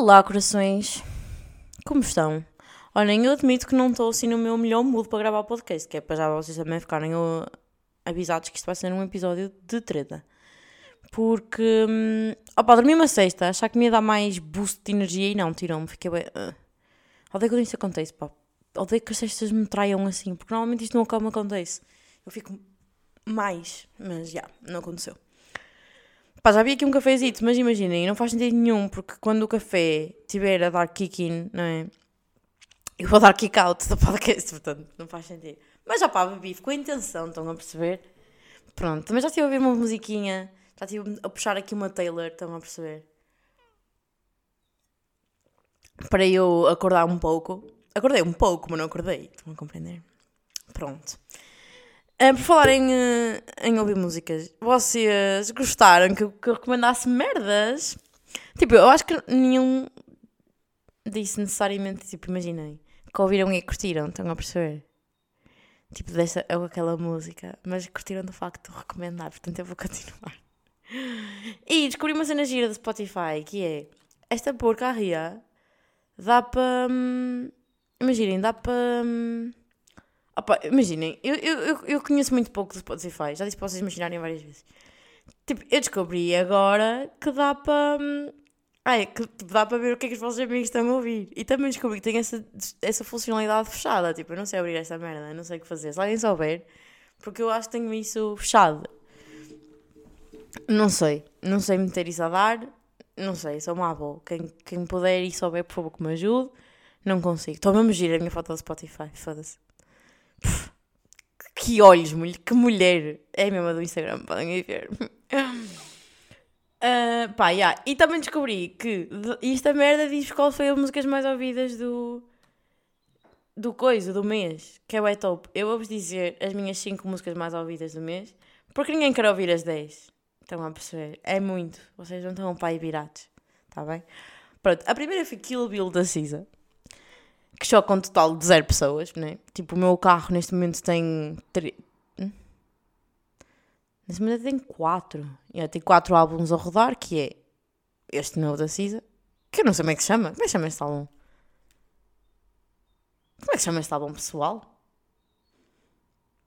Olá, corações! Como estão? Olhem, eu admito que não estou assim no meu melhor mood para gravar o podcast, que é para já vocês também ficarem avisados que isto vai ser um episódio de treta. Porque, hum, opa, dormi uma sexta, achar que me ia dar mais boost de energia e não, tirou-me, fiquei bem. Uh. Odeio quando isso acontece, pá. Odeio que as sextas me traiam assim, porque normalmente isto nunca me acontece. Eu fico mais, mas já, não aconteceu. Pá, já vi aqui um cafezito, mas imaginem, não faz sentido nenhum, porque quando o café estiver a dar kick-in, não é? Eu vou dar kick-out do podcast, portanto, não faz sentido. Mas já pá, bebi, ficou a intenção, estão a perceber? Pronto, também já estive a ouvir uma musiquinha, já estive a puxar aqui uma Taylor, estão a perceber? Para eu acordar um pouco. Acordei um pouco, mas não acordei, estão a compreender? Pronto. Uh, por falar em, uh, em ouvir músicas, vocês gostaram que, que eu recomendasse merdas? Tipo, eu acho que nenhum disse necessariamente, tipo, imaginei, que ouviram e curtiram, estão a perceber? Tipo, dessa, ou aquela música, mas curtiram do facto de recomendar, portanto eu vou continuar. E descobri uma cena gira do Spotify, que é, esta porcaria dá para... hum, imaginem, dá para... hum, Opa, imaginem, eu, eu, eu, conheço muito pouco do Spotify, já disse para vocês imaginarem várias vezes. Tipo, eu descobri agora que dá para. hum, Ai, que tipo, dá para ver o que é que os vossos amigos estão a ouvir. E também descobri que tem essa, essa funcionalidade fechada. Tipo, eu não sei abrir esta merda, não sei o que fazer. Se alguém souber, porque eu acho que tenho isso fechado. Não sei, não sei meter isso a dar. Não sei, sou uma avó. Quem, quem puder e souber, por favor, que me ajude. Não consigo. Estou mesmo gira a minha foto do Spotify, foda-se. Pff, Que olhos, mulher, que mulher. É a mesma do Instagram, podem ver. Ah, pá, yeah. E também descobri que esta merda diz qual foi as músicas mais ouvidas do. do coisa, do mês, que é o top. Eu vou-vos dizer as minhas 5 músicas mais ouvidas do mês, porque ninguém quer ouvir as 10. Estão a perceber? É muito. Vocês não estão para aí virados. Está bem? Pronto, a primeira foi Kill Bill da Cisa que choca um total de zero pessoas, né? Tipo, o meu carro neste momento tem. Tre... Hum? Neste momento tem quatro. Yeah, tem quatro álbuns a rodar, que é este novo da Cisa, que eu não sei como é que se chama. Como é que se chama este álbum? Como é que se chama este álbum, pessoal?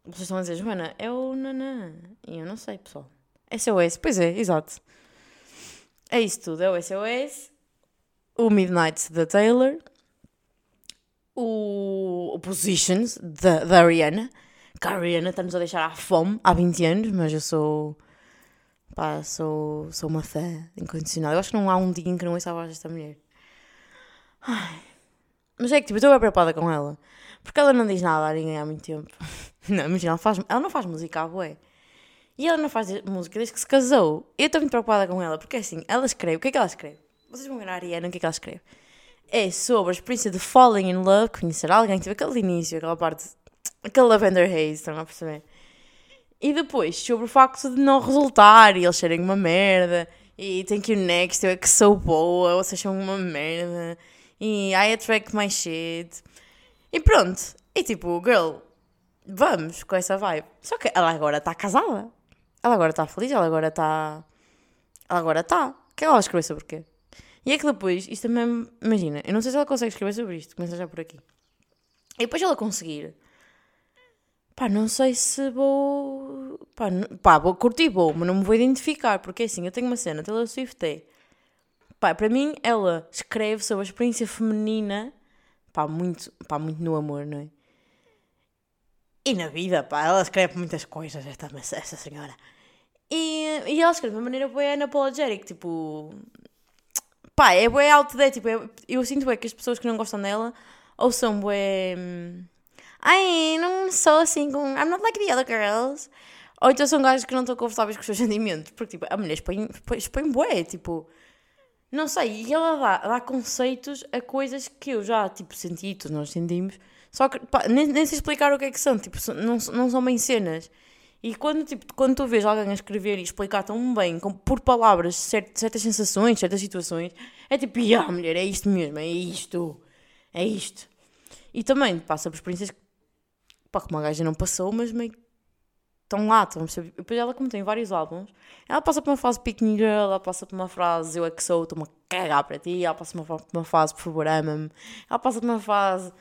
Vocês estão a dizer, Joana, é o Nanã. E eu não sei, pessoal. SOS, pois é, exato. É isso tudo, é o SOS, o Midnight da Taylor, o, o Positions da, da Ariana. Que a Ariana está-nos a deixar à fome há 20 anos, mas eu sou. pá, sou, sou uma fã incondicional. Eu acho que não há um dia em que não ouça a voz desta mulher. Ai. Mas é que tipo, eu estou bem preocupada com ela. Porque ela não diz nada a ninguém há muito tempo. Não, imagina, ela, faz, ela não faz música à bué. E ela não faz música desde que se casou. Eu estou muito preocupada com ela, porque assim, ela escreve. O que é que ela escreve? Vocês vão ver a Ariana, o que é que ela escreve? É sobre a experiência de falling in love, conhecer alguém, tipo aquele início, aquela parte, aquele Lavender Haze, estão a perceber? E depois sobre o facto de não resultar e eles serem uma merda, e thank you next, eu é que sou boa, vocês são uma merda, e I attract my shit. E pronto, e tipo, girl, vamos com essa vibe. Só que ela agora está casada, ela agora está feliz, ela agora está. Ela agora está. O que é que ela escreveu sobre o quê? E é que depois, isto também, imagina, eu não sei se ela consegue escrever sobre isto, começa já por aqui. E depois ela conseguir, pá, não sei se vou, pá, pá vou curtir, vou, mas não me vou identificar, porque assim, eu tenho uma cena, Taylor Swift é, pá, para mim, ela escreve sobre a experiência feminina, pá, muito, pá, muito no amor, não é? E na vida, pá, ela escreve muitas coisas, esta, essa senhora. E, e ela escreve de uma maneira bem unapologetic, tipo, pá, é bué out tipo, é- eu sinto bué que as pessoas que não gostam dela ou são bué, hum, ai, não sou assim com, I'm not like the other girls, ou então são gajos que não estão confortáveis com os seus sentimentos, porque, tipo, a mulher expõe, expõe, bué, tipo, não sei, e ela dá, dá conceitos a coisas que eu já, tipo, senti, todos nós sentimos, só que, pá, nem, nem sei explicar o que é que são, tipo, não, não são bem cenas. E quando, tipo, quando tu vês alguém a escrever e explicar tão bem, com, por palavras, cert- certas sensações, certas situações, é tipo, ah, mulher, é isto mesmo, é isto, é isto. E também passa por experiências que, pá, que uma gaja não passou, mas meio estão lá, estão? Depois ela, como tem vários álbuns, ela passa por uma fase pick girl, ela passa por uma frase eu é que sou, estou-me a cagar para ti, ela passa por uma, uma fase por favor ama-me, ela passa por uma fase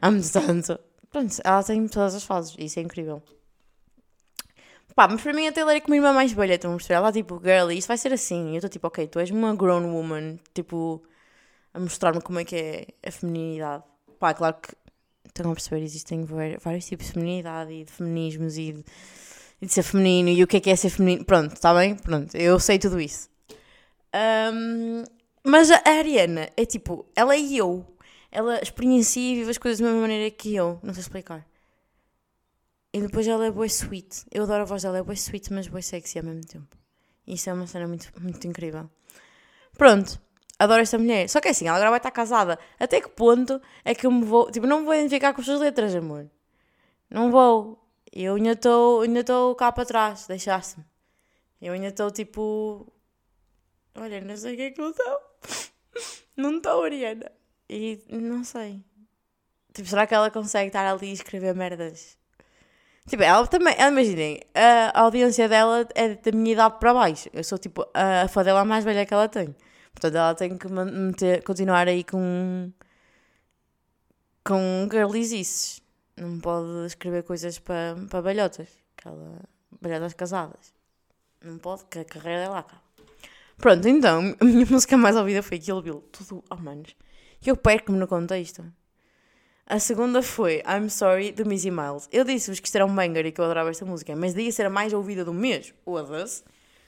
amo-te tanto. Pronto, ela tem todas as fases, isso é incrível. Pá, mas para mim a Taylor é como a irmã mais velha, estão a perceber? Ela tipo, girl, isto vai ser assim. Eu estou tipo, ok, tu és uma grown woman, tipo, a mostrar-me como é que é a feminilidade. Pá, claro que estão a perceber, existem vários tipos de feminilidade e de feminismos e de, e de ser feminino e o que é que é ser feminino. Pronto, está bem? Pronto, eu sei tudo isso. Um, mas a Ariana é tipo, ela é eu. Ela experiencia e vive as coisas da mesma maneira que eu. Não sei explicar. E depois ela é boa sweet. Eu adoro a voz dela, é boa sweet, mas boa sexy ao mesmo tempo. Isso é uma cena muito, muito incrível. Pronto, adoro esta mulher. Só que é assim, ela agora vai estar casada. Até que ponto é que eu me vou. Tipo, não me vou identificar com as suas letras, amor. Não vou. Eu ainda estou ainda cá para trás, deixaste-me. Eu ainda estou tipo. Olha, não sei o que é que eu estou. Não estou, Ariana. E não sei. Tipo, será que ela consegue estar ali e escrever merdas? Tipo, ela também, imaginem, a audiência dela é da minha idade para baixo. Eu sou tipo a fã dela mais velha que ela tem. Portanto, ela tem que manter, continuar aí com. com girlies. Não pode escrever coisas para, para balhotas. Aquela, balhotas casadas. Não pode, que a carreira dela acaba. Pronto, então, a minha música mais ouvida foi Kill Bill. Tudo, manos. E eu perco-me no contexto. A segunda foi I'm Sorry, do Missy Miles. Eu disse-vos que isto era um banger e que eu adorava esta música, mas daí ser a mais ouvida do mês, o se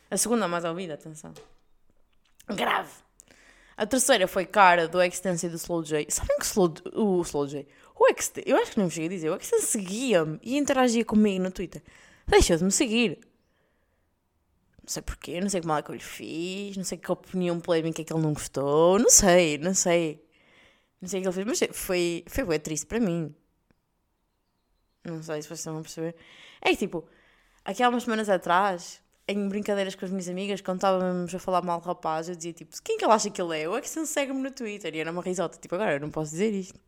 A segunda mais ouvida, atenção. Grave. A terceira foi Cara, do Extense e do Slow J. Sabem que Slow, o Slow J, o Extense, eu acho que não me cheguei a dizer, o Extense seguia-me e interagia comigo no Twitter. Deixa de me seguir. Não sei porquê, não sei como é que eu lhe fiz, não sei que opinião polémica é que ele não gostou, não sei, não sei. Não sei o que ele fez, mas foi, foi bem triste para mim. Não sei se vocês estão a perceber. É tipo, aqui há umas semanas atrás, em brincadeiras com as minhas amigas, quando estávamos a falar mal do rapaz, eu dizia tipo, quem que ele acha que ele é? Ou é que se segue-me no Twitter? E era uma risota. Tipo, agora eu não posso dizer isto.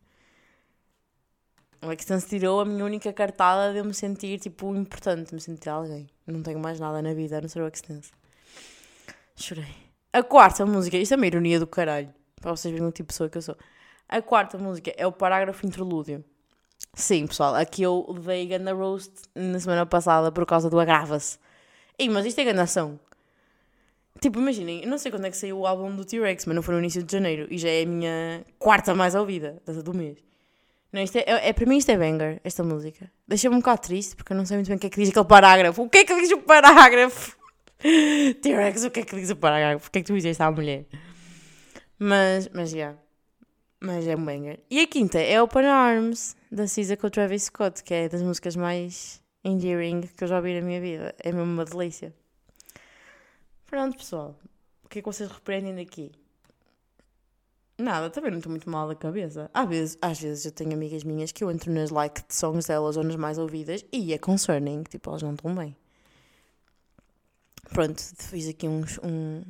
O Extense tirou a minha única cartada de eu me sentir, tipo, importante, de me sentir alguém. Não tenho mais nada na vida a não ser o Extense. Chorei. A quarta música, isto é uma ironia do caralho, para vocês verem o tipo de pessoa que eu sou. A quarta música é o parágrafo interlúdio. Sim, pessoal, aqui eu dei Ganda Roast na semana passada por causa do Agrava-se. Ei, mas isto é gandação. Tipo, imaginem, eu não sei quando é que saiu o álbum do T-Rex, mas não foi no início de janeiro e já é a minha quarta mais ouvida do mês. Não, isto é, é, é, para mim isto é banger, esta música. Deixa-me um bocado triste porque eu não sei muito bem o que é que diz aquele parágrafo. O que é que diz o parágrafo? T-Rex, o que é que diz o parágrafo? O que é que tu dizes à mulher? Mas, mas já. Yeah. Mas é um banger. E a quinta é Open Arms, da Cisa com o Travis Scott, que é das músicas mais endearing que eu já ouvi na minha vida. É mesmo uma delícia. Pronto, pessoal. O que é que vocês repreendem daqui? Nada, também não estou muito mal da cabeça. Às vezes, às vezes eu tenho amigas minhas que eu entro nas like songs delas ou nas mais ouvidas e é concerning, tipo, elas não estão bem. Pronto, fiz aqui um, um,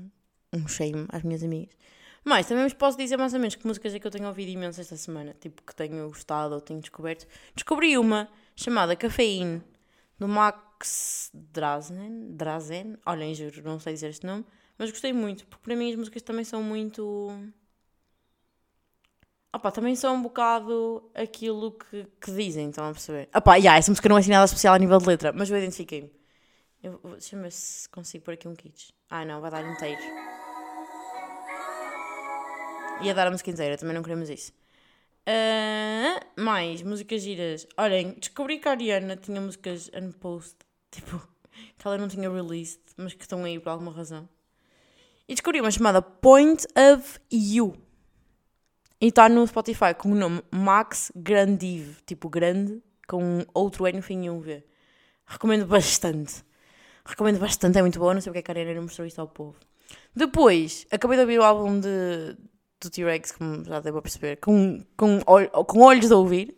um shame às minhas amigas. Mas também vos posso dizer mais ou menos que músicas é que eu tenho ouvido imenso esta semana, tipo que tenho gostado ou tenho descoberto. Descobri uma chamada Cafeína, do Max Drazen. Drazen? Olhem, juro, não sei dizer este nome, mas gostei muito, porque para mim as músicas também são muito Opa, também são um bocado aquilo que, que dizem, estão a perceber? Opa, yeah, essa música não é assim nada especial a nível de letra, mas eu identifiquei-me. Deixa-me ver se consigo pôr aqui um kit. Ah, não, vai dar inteiro. Ia dar a música inteira, também não queremos isso. Uh, mais músicas giras. Olhem, descobri que a Ariana tinha músicas unpost, tipo, que ela não tinha released, mas que estão aí por alguma razão. E descobri uma chamada Point of You. E está no Spotify com o nome Max Grandive, tipo grande, com outro N no fim e um V. Recomendo bastante. Recomendo bastante, é muito boa. Não sei porque é a Ariana não mostrou isto ao povo. Depois, acabei de ouvir o álbum de, do T-Rex, como já devo perceber, com, com, com olhos de ouvir.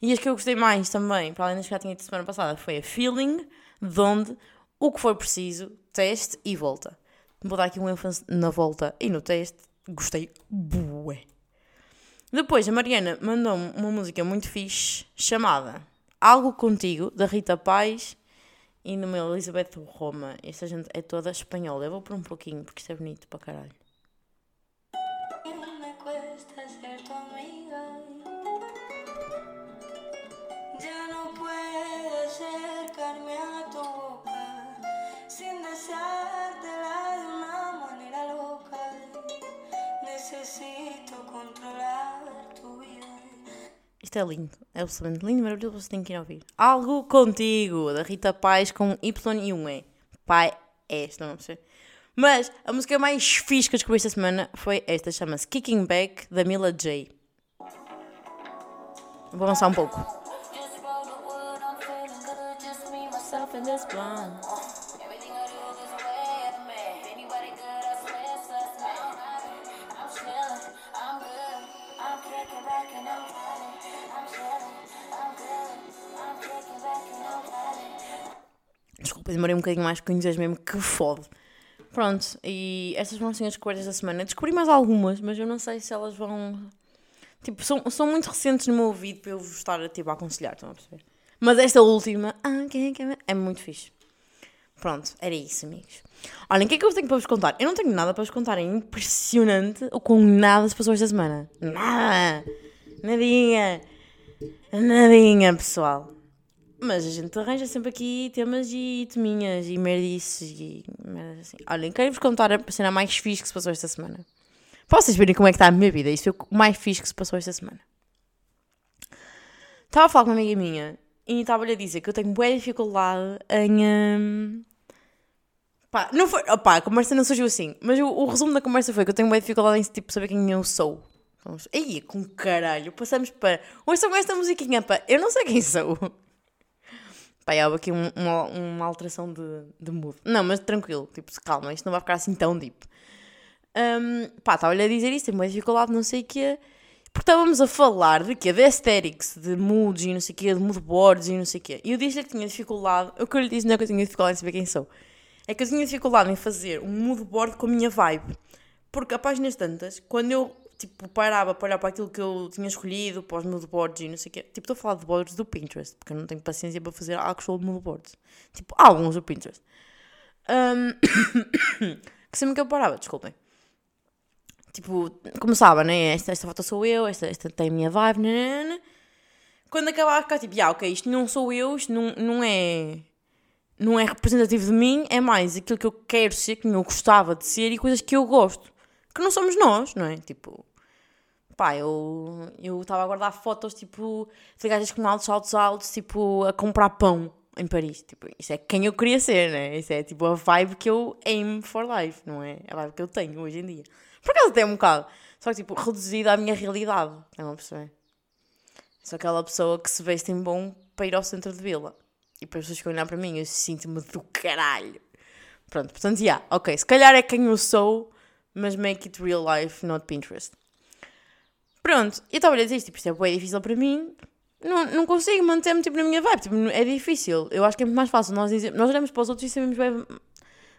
E as que eu gostei mais também, para além das que já tinha dito semana passada, foi a Feeling, de onde o que for preciso, teste e volta. Vou dar aqui um ênfase na volta e no teste. Gostei bué. Depois a Mariana mandou-me uma música muito fixe chamada Algo Contigo, da Rita Paz e numa Elizabeth Roma. Esta gente é toda espanhola. Eu vou por um pouquinho porque isto é bonito para caralho. Isto é lindo, é absolutamente lindo, maravilhoso, você tem que ir ouvir. Algo contigo, da Rita Paz com Y e um E. Pai é, estão a perceber? Mas a música mais fixe que eu descobri esta semana foi esta, chama-se Kicking Back, da Mila J. Vou avançar um pouco. Demorei um bocadinho mais porque conheces mesmo que fode. Pronto, e estas foram assim as descobertas da semana. Descobri mais algumas, mas eu não sei se elas vão. Tipo, são, são muito recentes no meu ouvido para eu vos estar tipo, a aconselhar, estão a perceber? Mas esta última ah, que- que- é muito fixe. Pronto, era isso, amigos. Olhem, o que é que eu tenho para vos contar? Eu não tenho nada para vos contar. É impressionante o com nada se passou esta semana. Nada! Nadinha! Nadinha, pessoal. Mas a gente arranja sempre aqui temas e teminhas e merdices e merdas assim. Olhem, quero-vos contar a cena mais fixe que se passou esta semana. Para vocês verem como é que está a minha vida. Isto foi o mais fixe que se passou esta semana. Estava a falar com uma amiga minha e estava-lhe a dizer que eu tenho boa dificuldade em. hum, Pá, não foi. Opá, a conversa não surgiu assim. Mas o, o resumo da conversa foi que eu tenho boa dificuldade em tipo, saber quem eu sou. Aí, com caralho. Passamos para. Ouçam com esta musiquinha, pá. Eu não sei quem sou. Pá, houve aqui um- uma, uma alteração de, de mood. Não, mas tranquilo, tipo, calma, isto não vai ficar assim tão deep. Um, pá, estava-lhe a dizer isso, tem uma dificuldade, não sei o quê. Porque estávamos a falar de quê? De aesthetics, de moods e não sei o quê, de mood boards e não sei o quê. E eu disse-lhe que tinha dificuldade, o que eu lhe disse não é que eu tinha dificuldade em saber quem sou. É que eu tinha dificuldade em fazer um mood board com a minha vibe. Porque a páginas tantas, quando eu tipo, parava para olhar para aquilo que eu tinha escolhido, para os mood boards e não sei o quê. Tipo, estou a falar de boards do Pinterest, porque eu não tenho paciência para fazer actual mood boards. Tipo, alguns do Pinterest. Um, que sempre que eu parava, desculpem. Tipo, começava, né? Esta, esta foto sou eu, esta, esta tem a minha vibe, nanana. Quando acabava, ficava tipo, ah, ok, isto não sou eu, isto não, não é não é representativo de mim, é mais aquilo que eu quero ser, que eu gostava de ser e coisas que eu gosto. Que não somos nós, não é? Tipo, pá, eu estava a guardar fotos, tipo, de gajas com altos, altos, altos, tipo, a comprar pão em Paris. Tipo, isso é quem eu queria ser, né? Isso é, tipo, a vibe que eu aim for life, não é? A vibe que eu tenho hoje em dia. Por acaso até um bocado. Só que, tipo, reduzida à minha realidade. Estão a perceber? Sou aquela pessoa que se veste em bom para ir ao centro de vila. E para as pessoas que olhar para mim, eu sinto-me do caralho. Pronto, portanto, já, yeah, ok. Se calhar é quem eu sou, mas make it real life, not Pinterest. Pronto, eu estava a dizer isto, tipo, isto é bem difícil para mim. Não, não consigo manter-me tipo, na minha vibe, tipo, é difícil. Eu acho que é muito mais fácil nós dizer, nós olhamos para os outros e sabemos bem,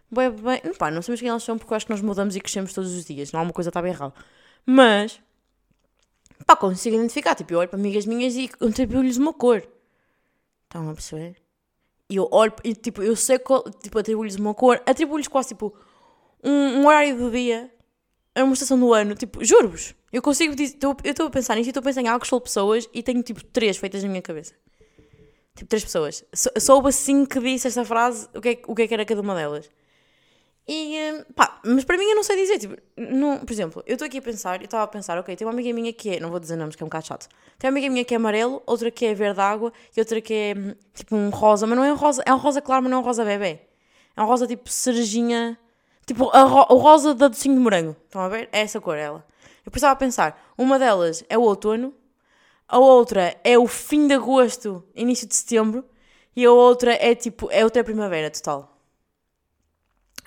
bem, bem não, pá, não sabemos quem eles são porque eu acho que nós mudamos e crescemos todos os dias, não há uma coisa que está bem errada. Mas, pá, consigo identificar, tipo, eu olho para amigas minhas e atribuo-lhes uma cor. Estão a perceber? E eu olho, e, tipo, eu sei qual, tipo, atribuo-lhes uma cor, atribuo-lhes quase, tipo, um, um horário do dia, a uma estação do ano, tipo, juro-vos. Eu consigo dizer, eu estou a pensar nisto e estou a pensar em algo que pessoas e tenho, tipo, três feitas na minha cabeça. Tipo, três pessoas. Sou- Soube assim que disse esta frase, o que, é, o que é que era cada uma delas. E, hum, pá, mas para mim eu não sei dizer, tipo, não, por exemplo, eu estou aqui a pensar, eu estava a pensar, ok, tem uma amiga minha que é, não vou dizer nomes que é um bocado chato, tem uma amiga minha que é amarelo, outra que é verde água e outra que é hum, tipo um rosa, mas não é um rosa, é um rosa claro, mas não é um rosa bebê. É um rosa tipo cerejinha, tipo ro- o rosa da docinho de morango, estão a ver? É essa cor, ela. Eu pensava a pensar, uma delas é o outono, a outra é o fim de agosto, início de setembro, e a outra é tipo, é outra primavera total.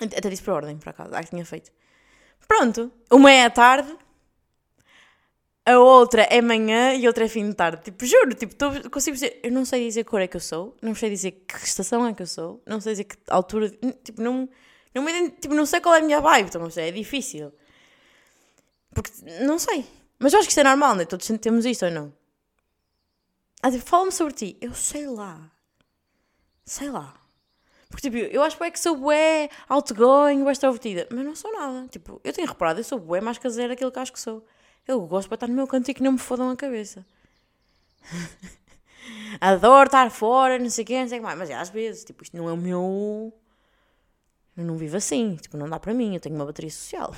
Até disse para ordem, por acaso, ah, que tinha feito. Pronto, uma é à tarde, a outra é manhã e outra é fim de tarde. Tipo, juro, tipo, tô, consigo dizer, eu não sei dizer que cor é que eu sou, não sei dizer que estação é que eu sou, não sei dizer que altura, tipo, não, não, me, tipo, não sei qual é a minha vibe, então, não é difícil. Porque, não sei. Mas eu acho que isso é normal, né? Todos temos isto ou não? Ah, tipo, fala-me sobre ti. Eu sei lá. Sei lá. Porque, tipo, eu acho que sou bué outgoing, bué extrovertida. Mas não sou nada. Tipo, eu tenho reparado, eu sou bué mais caseira daquilo que acho que sou. Eu gosto de estar no meu canto e que não me fodam a cabeça. Adoro estar fora, não sei o quê, não sei o que mais. Mas é às vezes, tipo, isto não é o meu... Eu não vivo assim. Tipo, não dá para mim. Eu tenho uma bateria social.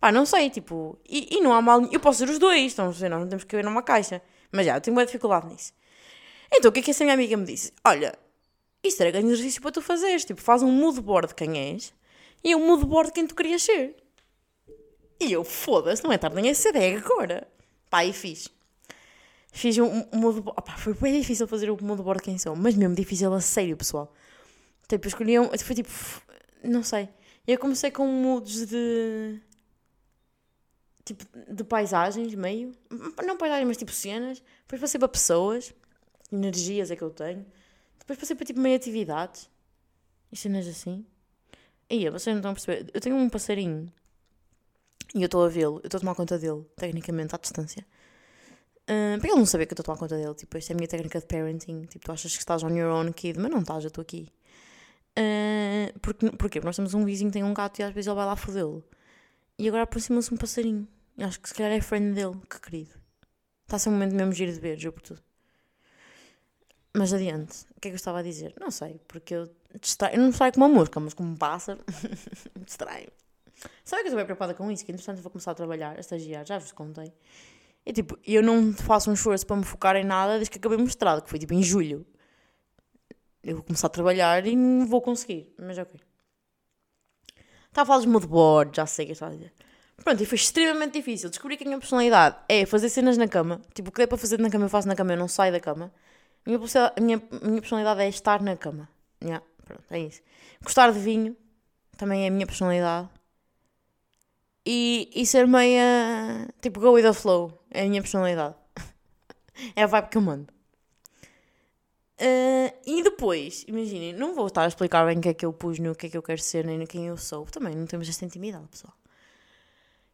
Pá, não sei, tipo... E, e não há mal... Eu posso ser os dois, então, nós não temos que ver numa caixa. Mas já, eu tenho muita dificuldade nisso. Então, o que é que essa minha amiga me disse? Olha, isto era grande exercício para tu fazeres. Tipo, faz um mood board de quem és e um mood board de quem tu querias ser. E eu, foda-se, não é tarde nem é cedo, é agora. Pá, e fiz. Fiz um, um mood board. Opá, foi bem difícil fazer o mood board de quem sou, mas mesmo difícil a sério, pessoal. Tipo, eu escolhi um. Foi tipo. Não sei. Eu comecei com moods de. Tipo, de paisagens, meio. Não paisagens, mas tipo cenas. Depois passei para pessoas. Energias é que eu tenho. Depois passei para tipo meio atividades. E cenas assim. E vocês não estão a perceber. Eu tenho um passarinho. E eu estou a vê-lo. Eu estou a tomar conta dele, tecnicamente, à distância. Uh, para ele não saber que eu estou a tomar conta dele. Tipo, esta é a minha técnica de parenting. Tipo, tu achas que estás on your own kid, mas não estás, eu estou aqui. Uh, porque? Porque nós temos um vizinho que tem um gato e às vezes ele vai lá fodê-lo. E agora aproxima-se um passarinho. E acho que se calhar é friend dele. Que querido. Está a ser um momento mesmo giro de ver, juro por tudo. Mas adiante, o que é que eu estava a dizer? Não sei, porque eu distraio, eu não saio com uma música, mas como passa, distraio. Sabe que eu estou bem preocupada com isso? Que entretanto vou começar a trabalhar, a estagiar, já vos contei. E tipo, eu não faço um esforço para me focar em nada desde que acabei o mestrado, que foi tipo em julho. Eu vou começar a trabalhar e não vou conseguir, mas ok. Estava a falar dos moodboards, já sei o que estava a dizer. Pronto, e foi extremamente difícil. Descobri que a minha personalidade é fazer cenas na cama. Tipo, o que der para fazer na cama eu faço na cama, eu não saio da cama. A minha, a minha, minha personalidade é estar na cama. Yeah, pronto, é isso. Gostar de vinho também é a minha personalidade. E, e ser meia. Tipo, go with the flow é a minha personalidade. é a vibe que eu mando. Uh, e depois, imaginem, não vou estar a explicar bem o que é que eu pus no que é que eu quero ser, nem quem eu sou. Também não temos esta intimidade, pessoal.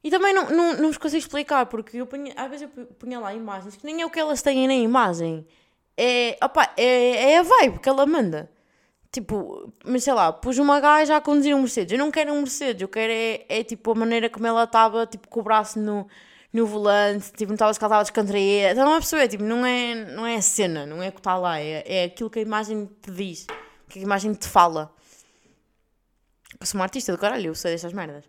E também não, não, não vos consigo explicar, porque eu punha, às vezes eu punha lá imagens que nem é o que elas têm na imagem é, opa, é, é a vibe que ela manda. Tipo, mas sei lá, pus uma gaja a conduzir um Mercedes. Eu não quero um Mercedes, eu quero é, é tipo a maneira como ela estava, tipo, com o braço no, no volante, tipo, não estava se ela estava descontraída. Então não é perceber, tipo, não é, não é a cena, não é o que está lá, é, é aquilo que a imagem te diz, que a imagem te fala. Eu sou uma artista do caralho, eu sei destas merdas.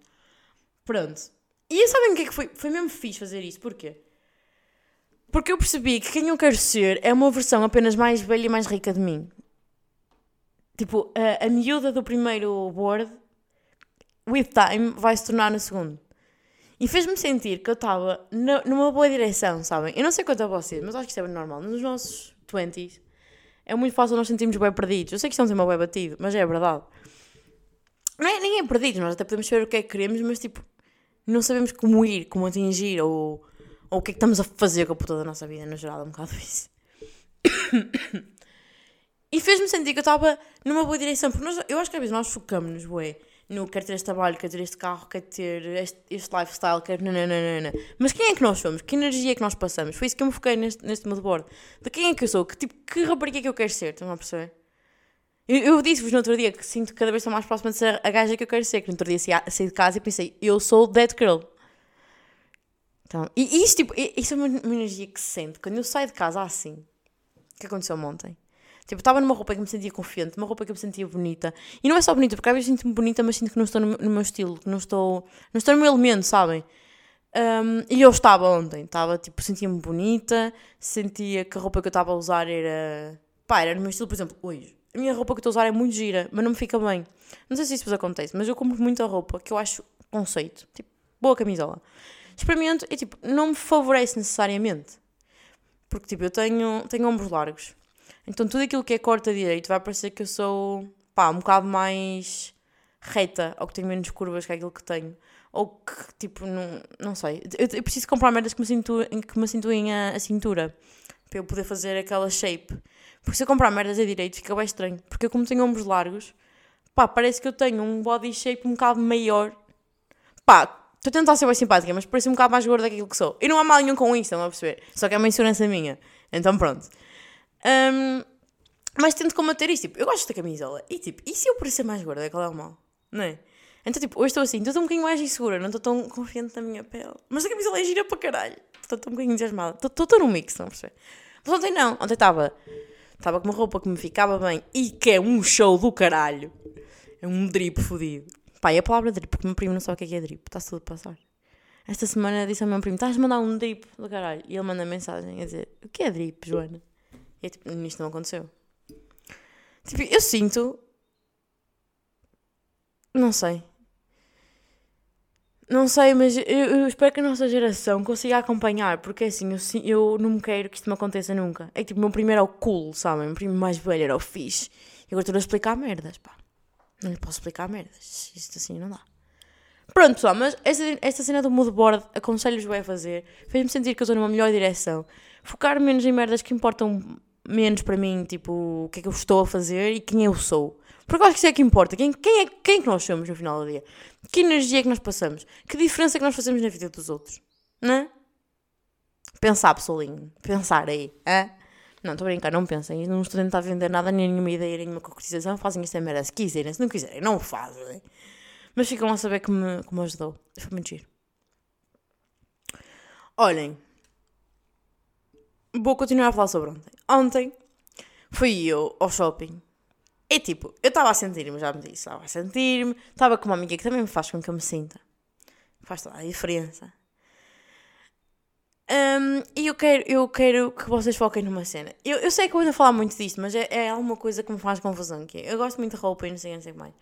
Pronto. E sabem o que é que foi? Foi mesmo fixe fazer isso, porquê? Porque eu percebi que quem eu quero ser é uma versão apenas mais velha e mais rica de mim. Tipo, a, a miúda do primeiro board, with time, vai se tornar no segundo. E fez-me sentir que eu estava numa boa direção, sabem? Eu não sei quanto a vocês, mas acho que isso é normal. Nos nossos 20s é muito fácil nós sentirmos bem perdidos. Eu sei que isto é um tema bem batido, mas é verdade. Não é, ninguém é perdido, nós até podemos saber o que é que queremos, mas tipo, não sabemos como ir, como atingir ou ou o que é que estamos a fazer com a puta da nossa vida, no geral, é um bocado isso. e fez-me sentir que eu estava numa boa direção, porque nós, eu acho que às vezes nós focamos-nos, bué, no quero ter este trabalho, quero ter este carro, quero ter este, este lifestyle, quero nananana. Mas quem é que nós somos? Que energia é que nós passamos? Foi isso que eu me foquei neste, neste moodboard. De quem é que eu sou? Que tipo, que rapariga é que eu quero ser? Estão a perceber? Eu, eu disse-vos no outro dia que sinto que cada vez estou mais próxima de ser a gaja que eu quero ser. Que no outro dia saí de casa e pensei, eu sou that girl. Então, e isso, tipo, isso é uma, uma energia que se sente. Quando eu saio de casa assim, o que aconteceu ontem? Tipo, estava numa roupa que me sentia confiante, numa roupa que eu me sentia bonita. E não é só bonita, porque às vezes sinto-me bonita, mas sinto que não estou no, meu estilo, que não estou, não estou no meu elemento, sabem? Um, e eu estava ontem, estava, tipo, sentia-me bonita, sentia que a roupa que eu estava a usar era, pá, era no meu estilo, por exemplo, hoje. A minha roupa que estou a usar é muito gira, mas não me fica bem. Não sei se isso vos acontece, mas eu compro muita roupa que eu acho conceito. Tipo, boa camisola experimento e tipo, não me favorece necessariamente. Porque tipo, eu tenho, tenho ombros largos. Então tudo aquilo que é corta direito vai parecer que eu sou pá, um bocado mais reta, ou que tenho menos curvas que aquilo que tenho. Ou que tipo, não, não sei. Eu, eu preciso comprar merdas que me, cintu, que me acintuem a, a cintura para eu poder fazer aquela shape. Porque se eu comprar merdas a direito fica bem estranho. Porque eu, como tenho ombros largos, pá, parece que eu tenho um body shape um bocado maior. Pá, Estou a tentar ser bem simpática, mas parece um bocado mais gorda daquilo que sou. E não há mal nenhum com isso, estão a perceber? Só que é uma insegurança minha. Então pronto. Um, Mas tento combater isto. Tipo, eu gosto da camisola. E tipo, e se eu parecer mais gorda? Qual é o mal? Não é? Então, tipo, hoje estou assim, estou um bocadinho mais insegura, não estou tão confiante na minha pele. Mas a camisola é gira para caralho. Estou um bocadinho entusiasmada. Estou tão num mix, não percebe? Mas ontem não. Ontem estava. Estava com uma roupa que me ficava bem e que é um show do caralho. É um drip fodido. É a palavra drip, porque o meu primo não sabe o que é, que é drip. Está-se tudo a passar. Esta semana disse ao meu primo: estás a mandar um drip do caralho. E ele manda mensagem a dizer: O que é drip, Joana? E é tipo: Isto não aconteceu. Tipo, eu sinto. Não sei. Não sei, mas eu, eu espero que a nossa geração consiga acompanhar, porque assim, eu, eu não quero que isto me aconteça nunca. É que tipo, o meu primo era o cool, sabem? O meu primo mais velho era o fixe. E agora estou a explicar merdas, pá. Não lhe posso explicar merdas. Isto assim não dá. Pronto, pessoal, mas esta, esta cena do moodboard, aconselho-vos a fazer. Fez-me sentir que eu estou numa melhor direção. Focar menos em merdas que importam menos para mim, tipo, o que é que eu estou a fazer e quem eu sou. Porque eu acho que isso é que importa. Quem, quem, é, quem é que nós somos no final do dia? Que energia é que nós passamos? Que diferença é que nós fazemos na vida dos outros? Não é? Pensar, pessoalinho. Pensar aí. É? Não, estou a brincar, não pensem. Não estou a tentar vender nada, nem nenhuma ideia, nenhuma concretização. Fazem esta merda se quiserem. Se não quiserem, não fazem. Mas ficam a saber que me, que me ajudou. Foi muito giro. Olhem. Vou continuar a falar sobre ontem. Ontem fui eu ao shopping. E tipo, eu estava a sentir-me, já me disse, estava a sentir-me. Estava com uma amiga que também me faz com que eu me sinta. Faz toda a diferença. Hum, e eu quero, eu quero que vocês foquem numa cena. Eu, eu sei que eu ando a falar muito disto, mas é, é alguma coisa que me faz confusão. Que é, eu gosto muito de roupa e não sei, não sei mais.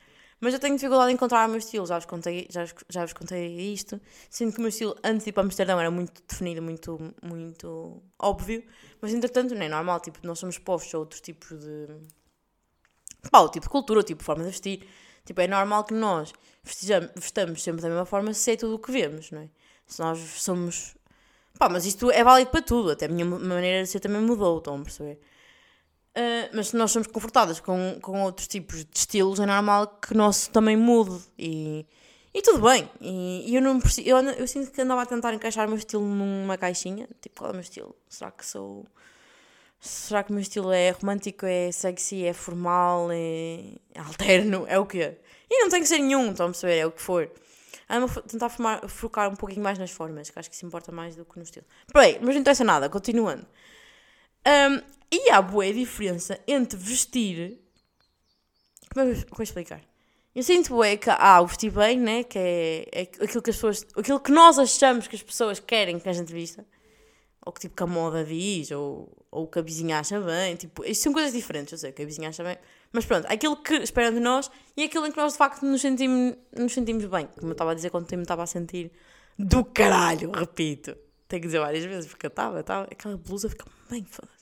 Mas eu tenho dificuldade em encontrar o meu estilo. Já vos contei, já, já vos contei isto. Sinto que o meu estilo antes de ir para Amsterdão era muito definido, muito, muito óbvio. Mas entretanto não é normal. Tipo, nós somos postos a outros tipos de. Pá, o tipo de cultura, o tipo de forma de vestir. Tipo, é normal que nós vestamos sempre da mesma forma se é tudo o que vemos, não é? Se nós somos. Pá, mas isto é válido para tudo. Até a minha maneira de ser também mudou, estão a perceber? Uh, mas se nós somos confortadas com, com outros tipos de estilos, é normal que o nosso também mude. E, e tudo bem. E, e eu não. Eu, eu sinto que andava a tentar encaixar o meu estilo numa caixinha. Tipo, qual é o meu estilo? Será que sou. Será que o meu estilo é romântico, é sexy, é formal, é alterno? É o quê? E não tem que ser nenhum, estão a perceber? É o que for. A tentar formar, focar um pouquinho mais nas formas, que acho que isso importa mais do que no estilo. Peraí, mas não interessa nada, continuando. Um, e há boa diferença entre vestir. Como é que eu vou explicar? Eu sinto bué que há o vestir bem, né? Que é, é aquilo que as pessoas. aquilo que nós achamos que as pessoas querem que a gente vista. Ou que tipo que a moda diz, ou, ou que a vizinha acha bem. Tipo, isto são coisas diferentes, eu sei que a vizinha acha bem. Mas pronto, aquilo que esperam de nós e aquilo em que nós de facto nos sentimos, nos sentimos bem. Como eu estava a dizer quando eu me estava a sentir do caralho, repito. Tenho que dizer várias vezes, porque eu estava, estava. Aquela blusa fica bem, foda-se.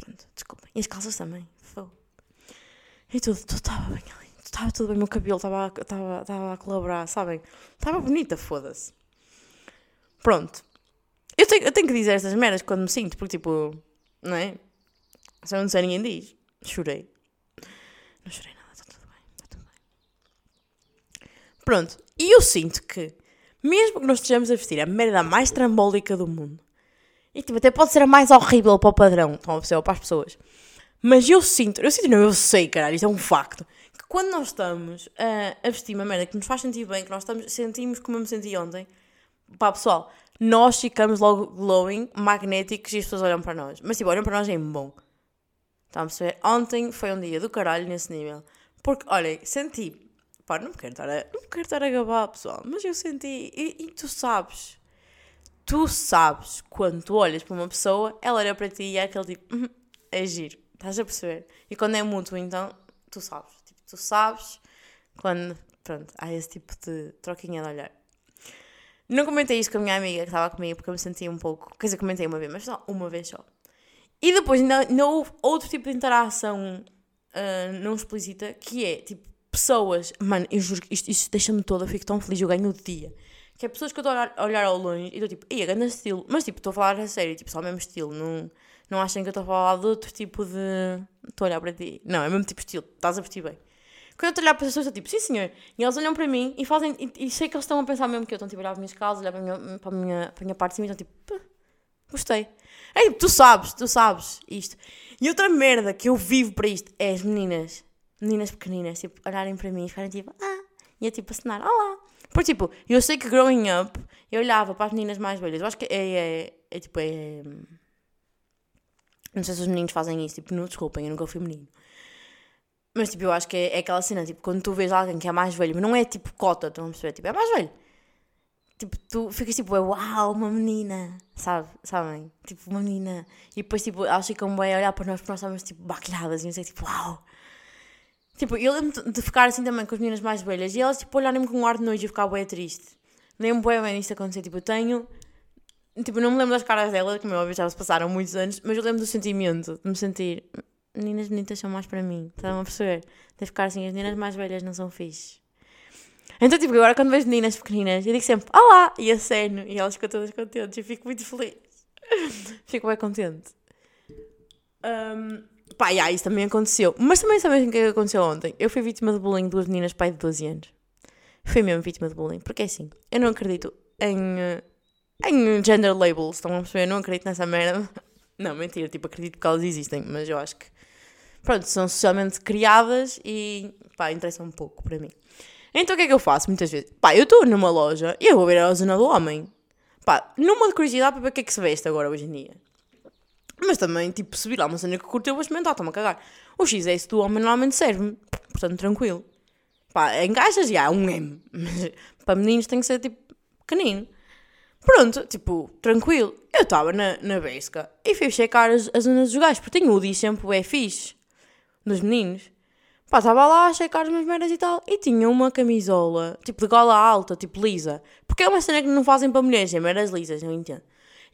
Pronto, desculpem. E as calças também. Fogo. E tudo, tudo estava bem ali. Estava tudo bem, meu cabelo estava estava estava a colaborar, sabem? Estava bonita, foda-se. Pronto. Eu tenho, eu tenho que dizer estas merdas quando me sinto, porque tipo, não é? Se eu não disser, ninguém diz. Chorei. Não chorei nada, está tudo bem, está tudo bem. Pronto. E eu sinto que, mesmo que nós estejamos a vestir a merda mais trambólica do mundo, e tipo, até pode ser a mais horrível para o padrão, estão a perceber, para as pessoas. Mas eu sinto, eu sinto, não, eu sei, caralho, isto é um facto. Que quando nós estamos a, a vestir uma merda que nos faz sentir bem, que nós estamos, sentimos como eu me senti ontem, pá, pessoal, nós ficamos logo glowing, magnéticos e as pessoas olham para nós. Mas tipo, olham para nós em bom. Estão a perceber? Ontem foi um dia do caralho nesse nível. Porque, olha, senti. Pá, não me quero estar a, não me quero estar a gabar, pessoal, mas eu senti. E, e tu sabes. Tu sabes quando tu olhas para uma pessoa, ela olha para ti e é aquele tipo. "Uhum, é giro. Estás a perceber? E quando é mútuo, então, tu sabes. Tipo, tu sabes quando. Pronto, há esse tipo de troquinha de olhar. Não comentei isto com a minha amiga que estava comigo porque eu me sentia um pouco. Quer dizer, comentei uma vez, mas só uma vez só. E depois ainda, houve outro tipo de interação ah, não explícita que é tipo pessoas. Mano, eu juro que isto, isto deixa-me toda, eu fico tão feliz, eu ganho o dia. Que é pessoas que eu estou a olhar, ao longe e estou tipo, ia, grande estilo. Mas tipo, estou a falar a sério, tipo, só o mesmo estilo. Não, não achem que eu estou a falar de outro tipo de. Estou a olhar para ti. Não, é o mesmo tipo de estilo, estás a vestir bem. Quando eu estou a olhar para as pessoas, estou tipo, sim senhor. E eles olham para mim e fazem. E, e sei que eles estão a pensar mesmo que eu estou tipo, a olhar para as minhas calças, olhar para a minha, para a minha, para a minha parte de cima e estão tipo, "Pá, Gostei. É tipo, tu sabes, tu sabes isto. E outra merda que eu vivo para isto é as meninas, meninas pequeninas, tipo, olharem para mim e ficarem tipo, ah, e é tipo assinar, olá. Porque tipo, eu sei que growing up, eu olhava para as meninas mais velhas, eu acho que é, é, é tipo, é. Não sei se os meninos fazem isso, tipo, não desculpem, eu nunca fui menino. Mas tipo, eu acho que é, é aquela cena, tipo, quando tu vês alguém que é mais velho, mas não é tipo cota, estão a perceber? Tipo, é mais velho. Tipo, tu ficas tipo, uau, uma menina, sabe? Sabem? Tipo, uma menina. E depois, tipo, elas ficam bem a olhar para nós, porque nós estávamos, tipo, baquilhadas e não sei, tipo, uau. Tipo, eu lembro de ficar assim também com as meninas mais velhas e elas, tipo, olharem-me com um ar de noite e ficava bem triste. Lembro bem bem isto acontecer. Tipo, eu tenho. Tipo, não me lembro das caras dela, como eu óbvio já se passaram muitos anos, mas eu lembro do sentimento, de me sentir. Meninas bonitas são mais para mim, estão a perceber? De ficar assim, as meninas mais velhas não são fixe. Então, tipo, agora quando vejo meninas pequeninas, eu digo sempre Olá! E aceno, e elas ficam todas contentes, e fico muito feliz. fico bem contente. Um, pá, yeah, isso também aconteceu. Mas também sabem o que é que aconteceu ontem? Eu fui vítima de bullying de duas meninas, pai de 12 anos. Fui mesmo vítima de bullying, porque é assim, eu não acredito em, eh, em gender labels, estão a perceber? Eu não acredito nessa merda. Não, mentira, tipo, acredito que elas existem, mas eu acho que, pronto, são socialmente criadas e, pá, interessam um pouco para mim. Então o que é que eu faço muitas vezes? Pá, eu estou numa loja e eu vou ver a zona do homem. Pá, numa de curiosidade para ver o que é que se veste agora hoje em dia. Mas também, tipo, se vir lá uma cena que curto, eu vou experimentar, estou-me a cagar. O X é do homem normalmente serve-me, portanto, tranquilo. Pá, em caixas já, um M. Mas para meninos tem que ser, tipo, pequenino. Pronto, tipo, tranquilo. Eu estava na, na Besca e fui checar as, as zonas dos gajos, porque tenho o sempre é fixe, dos meninos. Pá, estava lá a checar as minhas merdas e tal, e tinha uma camisola, tipo, de gola alta, tipo, lisa. Porque é uma cena que não fazem para mulheres, é merdas lisas, não entendo.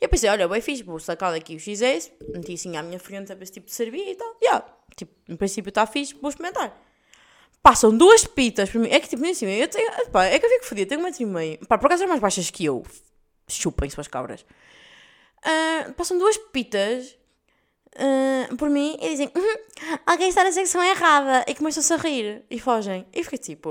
E eu pensei, olha, bem fixe, vou sacar daqui o XS, meti assim à minha frente a ver se tipo servia e tal. Yeah, tipo, em princípio está fixe, vou experimentar. Passam duas pitas para mim. É que tipo, nem assim, eu tenho, pá, é que eu fico fodido, tenho um metro e meio. Pá, por acaso são mais baixas que eu. Chupem suas cabras. Uh, passam duas pitas uh, por mim e dizem uhum, alguém está na secção errada e começam-se a rir e fogem. E fiquei tipo,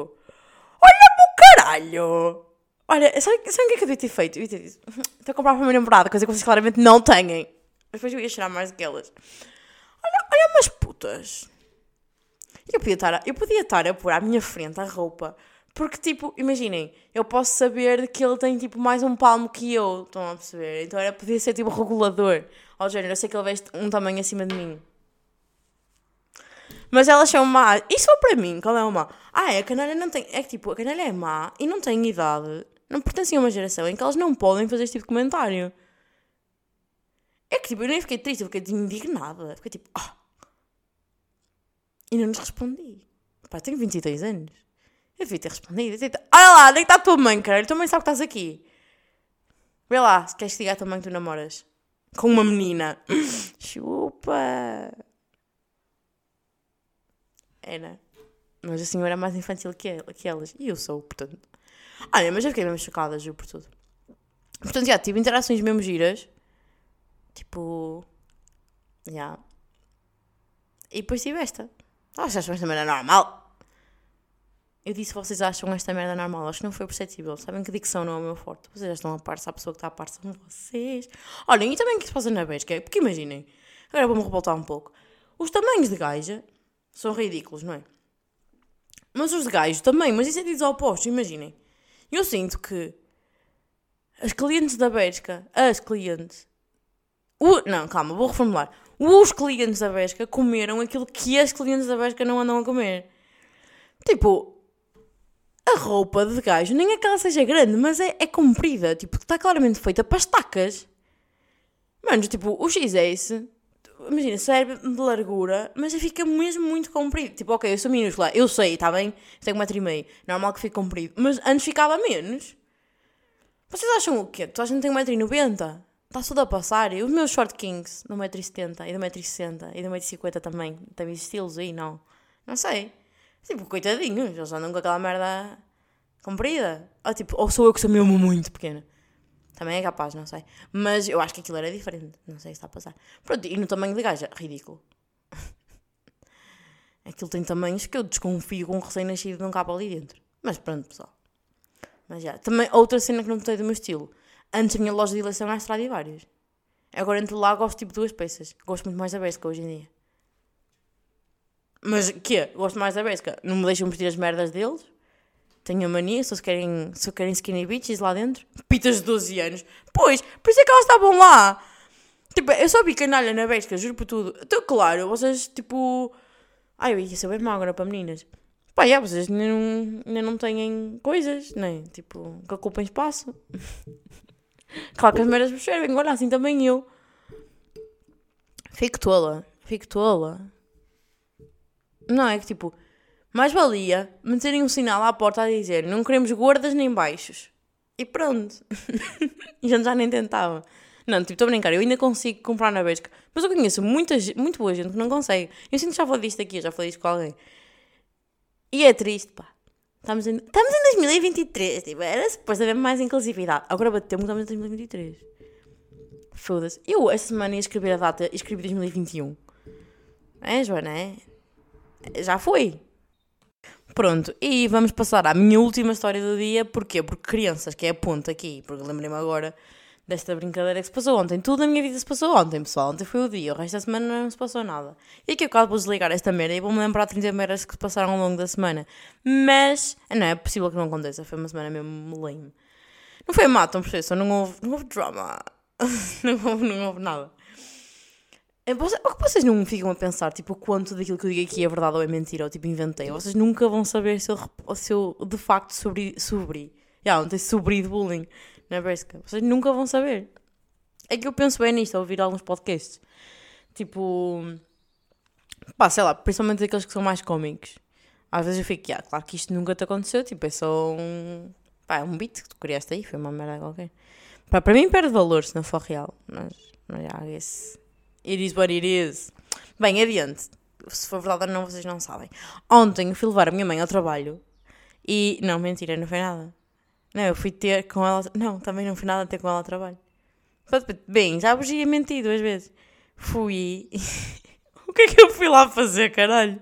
olha para o caralho! Olha, sabe, sabe o que é que eu devia ter feito? Eu devia ter dito, "Uhum, estou a comprar para a minha namorada, coisa que vocês claramente não têm. Mas depois eu ia cheirar mais do que elas. Olha, olha umas putas. Eu podia, estar a, eu podia estar a pôr à minha frente a roupa. Porque, tipo, imaginem, eu posso saber que ele tem, tipo, mais um palmo que eu. Estão a perceber? Então era, podia ser, tipo, regulador. Ao género, eu sei que ele veste um tamanho acima de mim. Mas elas são má. E só para mim, qual é o má? Ah, é, a canalha não tem... É que, tipo, a canalha é má e não tem idade. Não pertencem a uma geração em que elas não podem fazer este tipo de comentário. É que, tipo, eu nem fiquei triste, eu fiquei indignada. Fiquei tipo, ah... E não lhes respondi. Pá, tenho 23 anos. Eu devia ter respondido. Devia Olha lá, onde é que está a tua mãe, caralho? Tua mãe sabe que estás aqui. Vê lá, se queres que diga a tua mãe que tu namoras. Com uma menina. Chupa. Era. Mas a senhora é mais infantil que elas. E eu sou, portanto. Olha, mas eu fiquei mesmo chocada, juro por tudo. Portanto, já, tive interações mesmo giras. Tipo. Já. E depois tive esta. Vocês acham esta merda normal? Eu disse, vocês acham esta merda normal? Acho que não foi perceptível. Sabem que dicção não é o meu forte. Vocês já estão a par, se a pessoa que está a par são vocês. Olhem, e também o que se passa na Besca? Porque imaginem, agora vou-me revoltar um pouco. Os tamanhos de gaja são ridículos, não é? Mas os de gajo também, mas em sentidos opostos, imaginem. Eu sinto que as clientes da Besca, as clientes, o- não, calma, vou reformular. Os clientes da Besca comeram aquilo que as clientes da Besca não andam a comer. Tipo, a roupa de gajo, nem é que ela seja grande, mas é, é comprida. Tipo, está claramente feita para estacas. Mano, tipo, o XS, imagina, serve de largura, mas fica mesmo muito comprido. Tipo, ok, eu sou minúscula, eu sei, está bem? Tenho um metro e meio, normal que fique comprido. Mas antes ficava menos. Vocês acham o quê? Tu achas que tem 1,90m? Está tudo a passar. E os meus short kings, de 1,70m, e de 1,60m, e de 1,50m também. Tem estilos aí, não? Não sei. Tipo, coitadinhos, eles andam com aquela merda comprida. Ou, tipo, ou sou eu que sou mesmo muito pequena. Também é capaz, não sei. Mas eu acho que aquilo era diferente. Não sei se está a passar. Pronto, e no tamanho de gaja, ridículo. Aquilo tem tamanhos que eu desconfio com um recém-nascido não cabe ali dentro. Mas pronto, pessoal. Mas já. Também, outra cena que não notei do meu estilo. Antes a minha loja de eleição era Stradivarius. Agora entre lá gosto tipo duas peças. Gosto muito mais da Berska hoje em dia. Mas que Gosto mais da Berska. Não me deixam vestir as merdas deles. Tenho a mania, só querem, só querem skinny bitches lá dentro. Pitas de 12 anos. Pois, por isso é que elas estavam lá. Tipo, eu só vi canalha na Berska, juro por tudo. Então, claro, vocês, tipo... Ai, eu ia saber mal agora para meninas. Pá, já, vocês ainda não, ainda não têm coisas, nem, tipo, que ocupem espaço. claro que as merdas me servem, olha, assim também eu. Fico tola, fico tola. Não, é que tipo, mais valia meterem um sinal à porta a dizer não queremos gordas nem baixos. E pronto. já, já nem tentava. Não, tipo, estou a brincar, eu ainda consigo comprar na Bershka. Mas eu conheço muita, muito boa gente que não consegue. Eu sinto que já falei disto aqui, já falei isto com alguém. E é triste, pá. Estamos em, estamos em 2023, tipo, era suposto haver mais inclusividade. Agora bateu-me estamos em 2023. Foda-se. Eu, essa semana, ia escrever a data e escrevi 2021. É, Joana, é? Já foi. Pronto, e vamos passar à minha última história do dia. Porquê? Porque crianças, que é a ponta aqui, porque lembrei-me agora desta brincadeira que se passou ontem. Tudo na minha vida se passou ontem, pessoal. Ontem foi o dia, o resto da semana não se passou nada. E aqui eu acabo de desligar esta merda e vou-me lembrar 30 merdas que se passaram ao longo da semana. Mas, não é possível que não aconteça, foi uma semana mesmo lame. Não foi má, perceber? Só não houve, não houve drama. não, houve, não houve nada. É, você- O que vocês não ficam a pensar, tipo, o quanto daquilo que eu digo aqui é verdade ou é mentira, ou tipo, inventei? Vocês nunca vão saber se eu, se eu de facto sobri. sobri. Já, ontem sobri de bullying na Berska. Vocês nunca vão saber. É que eu penso bem nisto, a ouvir alguns podcasts. Tipo. Pá, sei lá, principalmente aqueles que são mais cómicos. Às vezes eu fico, ah, claro que isto nunca te aconteceu, tipo, é só um. Pá, é um beat que tu criaste aí, foi uma merda qualquer. Pá, para mim perde valor se não for real, mas. Mas já, esse. It is what it is. Bem, adiante. Se for verdade ou não, vocês não sabem. Ontem eu fui levar a minha mãe ao trabalho e. Não, mentira, não foi nada. Não, eu fui ter com ela. Não, também não fui nada ter com ela ao trabalho. Bem, já vos ia mentir duas vezes. Fui. o que é que eu fui lá fazer, caralho?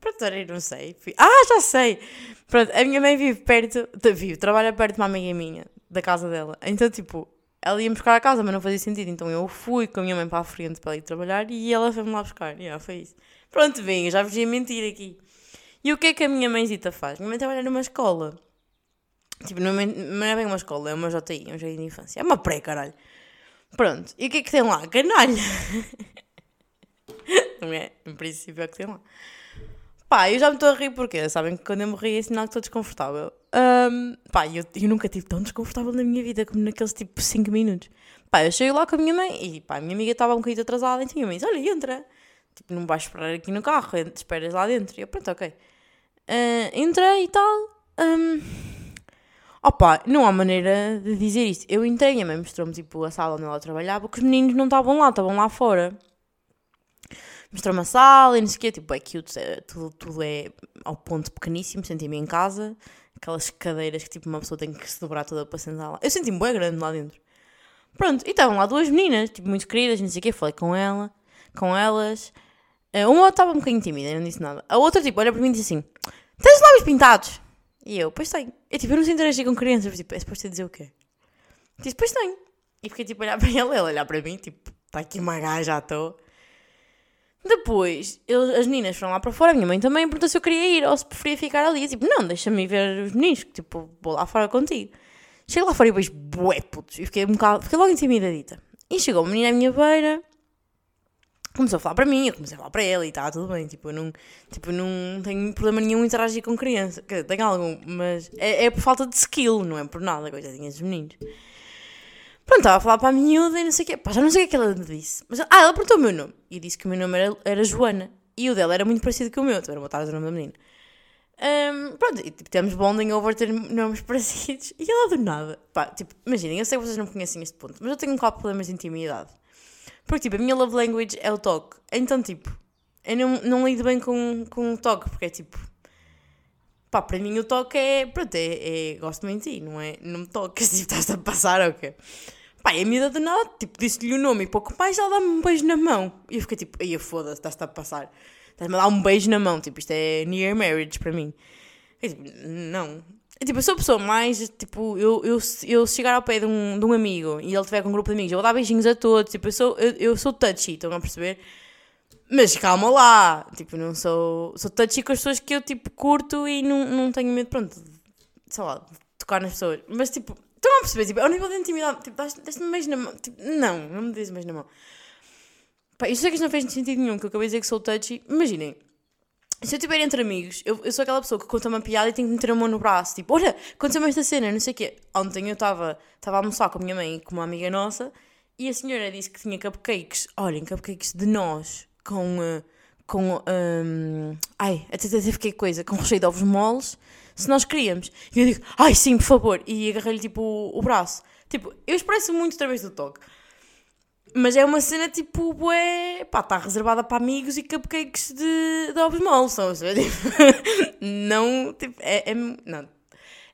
Pronto, eu não sei. Fui- Ah, já sei! Pronto, a minha mãe vive perto. Vive, trabalha perto de uma amiga minha, da casa dela. Então, tipo, ela ia-me buscar a casa, mas não fazia sentido. Então eu fui com a minha mãe para a frente para ir trabalhar e ela foi-me lá buscar. E yeah, foi isso. Pronto, bem, já vos ia mentir aqui. E o que é que a minha mãezita faz? Minha mãe trabalha numa escola. Tipo, não é, não é bem uma escola, é uma JI, um jardim de infância. É uma pré, caralho. Pronto, e o que é que tem lá? Canalha! não é? Em princípio é o que tem lá. Pá, eu já me estou a rir porque sabem que quando eu me é sinal que estou desconfortável. Ahm, pá, eu, eu nunca estive tão desconfortável na minha vida como naqueles tipo 5 minutos. Pá, eu cheguei lá com a minha mãe e pá, a minha amiga estava um bocadinho atrasada, então a minha mãe disse, olha, entra. Tipo, não vais esperar aqui no carro, esperas lá dentro. E eu, pronto, ok. Ah, entrei e tal. ahm, Opa, não há maneira de dizer isto. Eu entrei e a mãe mostrou-me tipo a sala onde ela trabalhava, que os meninos não estavam lá, estavam lá fora. Mostrou-me a sala e não sei o quê, tipo, é cute, é- tudo, tudo é ao ponto pequeníssimo, senti-me em casa. Aquelas cadeiras que tipo uma pessoa tem que se dobrar toda para sentar lá. Eu senti-me bem grande lá dentro. Pronto, e estavam lá duas meninas, tipo, muito queridas, não sei o quê, falei com ela, com elas. Eh, Uma estava um bocadinho tímida, não disse nada. A outra, tipo, olha para mim e disse assim: Tens os lábios pintados? E eu, pois tenho. Eu, tipo, eu não sei interagir com crianças, tipo, é suposto dizer o quê? Disse, pois tenho. E fiquei, tipo, a olhar para ela, ela olhar para mim, tipo, está aqui uma gaja, já estou. Depois, eu- as meninas foram lá para fora, a minha mãe também perguntou se eu queria ir ou se preferia ficar ali. Tipo, não, deixa-me ver os meninos, que, tipo, vou lá fora contigo. Chego lá fora e vejo bué putos. E fiquei um bocado, fiquei logo intimidadita. E chegou uma menina à minha beira, começou a falar para mim, eu comecei a falar para ela e está tudo bem. Tipo, eu não, tipo, não tenho problema nenhum em interagir com criança. Quer dizer, tenho algum, mas é, é por falta de skill, não é por nada, coitadinhas dos meninos. Pronto, estava a falar para a miúda e não sei o quê. Pá, já não sei o que é que ela me disse. Mas, ah, ela perguntou o meu nome. E disse que o meu nome era, era Joana. E o dela era muito parecido com o meu. Então era botar o nome da menina. Ahm, pronto, e tipo, temos bonding over ter nomes parecidos. E ela do nada. Pá, tipo, imaginem, eu sei que vocês não conhecem este ponto. Mas eu tenho um bocado de problemas de intimidade. Porque, tipo, a minha love language é o toque. Então, tipo, eu não, não lido bem com, com o toque. Porque é tipo... Pá, para mim o toque é... Pronto, é... é gosto muito de ti, não é? Não me toques, tipo, estás a passar ou quê? Pá, e a miúda de nada, tipo, disse-lhe o nome e pouco mais, ela dá-me um beijo na mão. E eu fiquei tipo, aí foda-se, estás-te a passar. Estás-me a dar um beijo na mão, tipo, isto é near marriage para mim. Eu, tipo, não. Tipo, eu sou a pessoa mais. Tipo, eu, eu, eu chegar ao pé de um, de um amigo e ele tiver com um grupo de amigos, eu vou dar beijinhos a todos. Tipo, eu sou, eu, eu sou touchy, estão a perceber? Mas calma lá. Tipo, não sou. Sou touchy com as pessoas que eu, tipo, curto e não, não tenho medo, pronto, sei lá, de tocar nas pessoas. Mas, tipo, estão a perceber? Tipo, ao nível de intimidade, tipo, deste-me beijo na mão. Tipo, não, não me um beijo na mão. Pá, eu que isto não fez sentido nenhum, que eu acabei de dizer que sou touchy. Imaginem, se eu estiver entre amigos, eu, eu sou aquela pessoa que conta uma piada e tenho que meter a mão no braço. Tipo, olha, aconteceu-me esta cena, não sei o quê. Ontem eu estava a almoçar com a minha mãe e com uma amiga nossa e a senhora disse que tinha cupcakes. Olhem, cupcakes de nós com. Uh, com. Um, ai, até, até fiquei coisa, com recheio de ovos moles, se nós queríamos. E eu digo, ai sim, por favor. E agarrei-lhe tipo o, braço. Tipo, eu expresso muito através do toque. Mas é uma cena tipo, bué, pá, está reservada para amigos e cupcakes de, de ovos moles, são, tipo, não, tipo, é, é, não,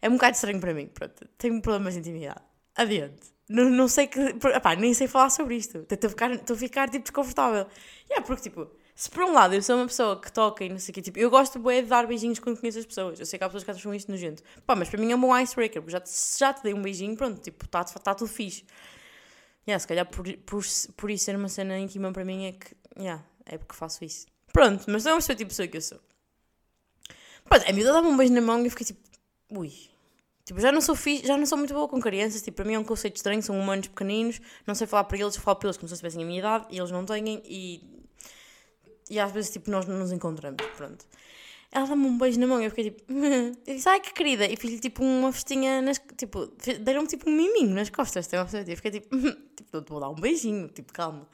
é um bocado estranho para mim, pronto, tenho problemas de intimidade, adiante. Não, não sei que, pá, nem sei falar sobre isto, estou a ficar, estou a ficar, tipo, desconfortável. E é porque, tipo, se por um lado eu sou uma pessoa que toca e não sei o quê, tipo, eu gosto de dar beijinhos quando conheço as pessoas, eu sei que há pessoas que acham isto nojento, pá, mas para mim é um bom icebreaker, porque já, já te dei um beijinho, pronto, tipo, está tá tudo fixe. Yeah, se calhar por, por, por isso ser uma cena íntima para mim é que. Yeah, é porque faço isso. Pronto, mas não é pessoa tipo pessoa que eu sou. Pronto, a miúda dava um beijo na mão e eu fiquei tipo. Ui. Tipo, já não sou fixe, já não sou muito boa com crianças. Tipo, para mim é um conceito estranho, são humanos pequeninos. Não sei falar para eles, falo para eles como se tivessem a minha idade e eles não têm. E. E às vezes, tipo, nós não nos encontramos. Pronto. Ela dá-me um beijo na mão e eu fiquei tipo, eu disse, ai que querida, e fiz-lhe tipo uma festinha, nas, tipo, deram-me tipo um miminho nas costas, tem uma pessoa, eu fiquei tipo, tipo, vou dar um beijinho, tipo, calma.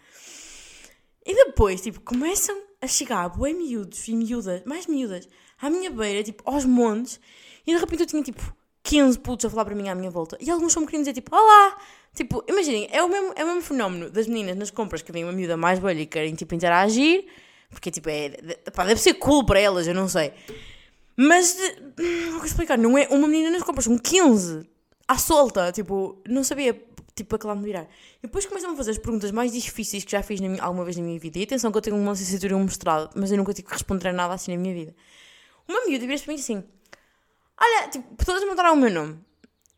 E depois, tipo, começam a chegar bué miúdos e miúdas, mais miúdas, à minha beira, tipo, aos montes, e de repente eu tinha tipo 15 putos a falar para mim à minha volta, e alguns só queriam dizer tipo, olá! Tipo, imaginem, é o mesmo, é o mesmo fenómeno das meninas nas compras que vem uma miúda mais velha e querem tipo interagir porque, tipo, é. Pá, deve ser cool para elas, eu não sei. Mas, não vou explicar, não é uma menina nas compras, são 15 à solta, tipo, não sabia, tipo, a que lá me virar. E depois começam a fazer as perguntas mais difíceis que já fiz minha, alguma vez na minha vida. E atenção que eu tenho uma licenciatura e um mestrado, mas eu nunca tive que responder a nada assim na minha vida. Uma miúda vira para mim assim: Olha, tipo, todas mandaram o meu nome.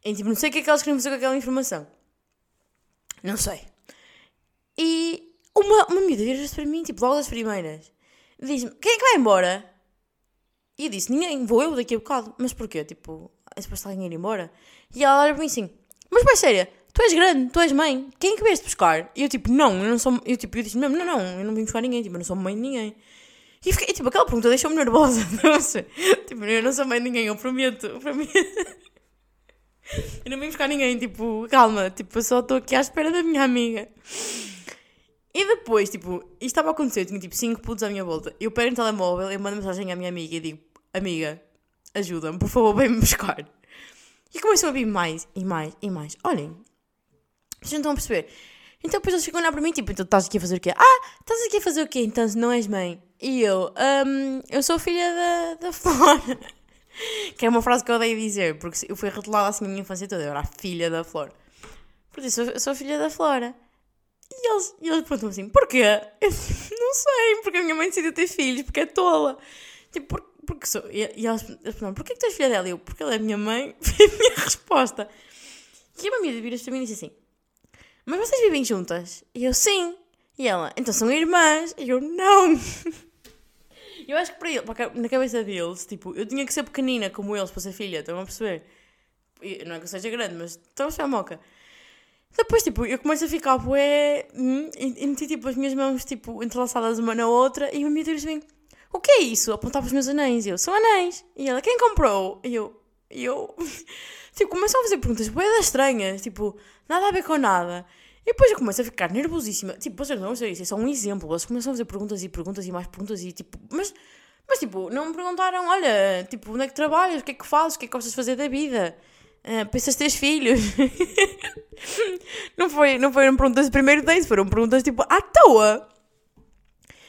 E tipo, não sei o que é que elas queriam fazer com aquela informação. Não sei. E uma, uma miúda vira-se para mim, tipo, logo das primeiras. Diz-me, quem é que vai embora? E eu disse, ninguém, vou eu daqui a bocado. Mas porquê? Tipo, é suposto alguém ir embora? E ela olha para mim assim, mas vai séria, tu és grande, tu és mãe, quem é que vieste buscar? E eu tipo, não, eu não sou, eu tipo, eu disse mesmo, não, não, eu não vim buscar ninguém, tipo, eu não sou mãe de ninguém. E fiquei, tipo, aquela pergunta deixou-me nervosa. Tipo, eu não sou mãe de ninguém, eu prometo, eu prometo. eu não vim buscar ninguém, tipo, calma, tipo, eu só estou aqui à espera da minha amiga. Depois, tipo, isto estava a acontecer, eu tinha tipo 5 putos à minha volta. Eu pego no telemóvel, eu mando mensagem à minha amiga e digo: Amiga, ajuda-me, por favor, vem-me buscar. E começam a vir mais e mais e mais. Olhem, vocês não estão a perceber. Então depois eles ficam a olhar para mim, tipo, então estás aqui a fazer o quê? Ah, estás aqui a fazer o quê? Então não és mãe. E eu, um, eu sou filha da, da Flora. que é uma frase que eu odeio dizer, porque eu fui retolada assim a minha infância toda, eu era a filha da Flora. Por isso, eu sou filha da Flora. E eles, e eles perguntam assim, porquê? Eu não sei, porque a minha mãe decidiu ter filhos, porque é tola. Tipo, por, porque sou. E, e eles perguntam, porquê que tu és filha dela? Eu, porque ela é minha mãe. Foi a minha resposta. E a minha amiga vira-se para mim e disse assim, mas vocês vivem juntas? E eu, sim. E ela, então são irmãs? E eu, não. Eu acho que para ele, na cabeça deles, tipo, eu tinha que ser pequenina como eles para ser filha, estão a perceber? Não é que eu seja grande, mas estão a ser moca. Depois, tipo, eu começo a ficar bué hum, e, e meti, tipo, as minhas mãos, tipo, entrelaçadas uma na outra e a minha diz assim, o que é isso? Apontava os meus anéis e eu, são anéis. E ela, quem comprou? E eu, e eu, tipo, começam a fazer perguntas bué estranhas, tipo, nada a ver com nada. E depois eu começo a ficar nervosíssima. Tipo, vocês não sei, isso é só um exemplo. Eles começam a fazer perguntas e perguntas e mais perguntas e tipo, mas, mas tipo, não me perguntaram, olha, tipo, onde é que trabalhas? O que é que fazes? O que é que gostas de fazer da vida? Uh, pensas ter filhos? não, foi, não foram perguntas de primeiro date, foram perguntas tipo à toa.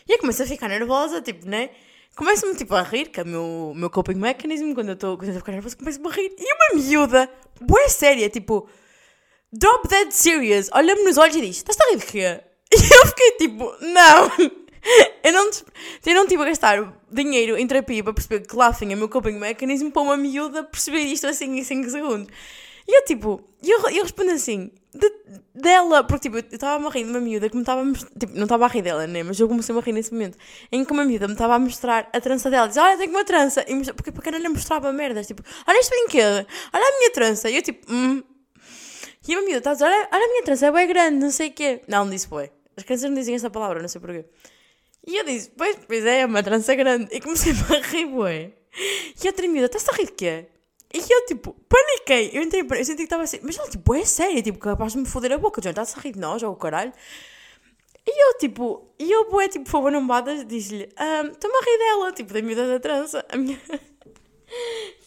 E eu começo a ficar nervosa, tipo, né? Começo-me tipo a rir, que é o meu, meu coping mechanism, quando eu estou a ficar nervosa, começo-me a rir. E uma miúda, boa séria, tipo, drop dead serious, olha-me nos olhos e diz: Estás a rir de quê? E eu fiquei tipo: Não, Eu não, eu não tive a gastar dinheiro em terapia para perceber que laughing é o meu coping mechanism para uma miúda perceber isto assim em 5 segundos. E eu tipo, eu, eu respondo assim, de- dela, porque tipo, eu estava a rir de uma miúda que me estava tipo, não estava a rir dela, né? Mas eu comecei a rir nesse momento, em que uma miúda me estava a mostrar a trança dela, diz, olha, tenho uma trança, e mostra- porque não lhe mostrava merdas, tipo, olha este brinquedo, olha a minha trança, e eu tipo, hum. E a miúda está a dizer, olha, olha a minha trança, é bem grande, não sei o quê. Não, não disse bem. As crianças não dizem essa palavra, não sei porquê. E eu disse, pois, pois é, é uma trança grande. E comecei a rir, bué. E a outra miúda, estás a rir de quê? E eu, tipo, paniquei. Eu, entrei, eu senti que estava assim, mas ela, tipo, é sério, tipo, capaz de me foder a boca. Já estás a rir de nós, ou o caralho? E eu, tipo, e eu, bué, tipo, fogo nambadas, disse-lhe, ah, estou-me a rir dela, tipo, da miúda da trança. A minha...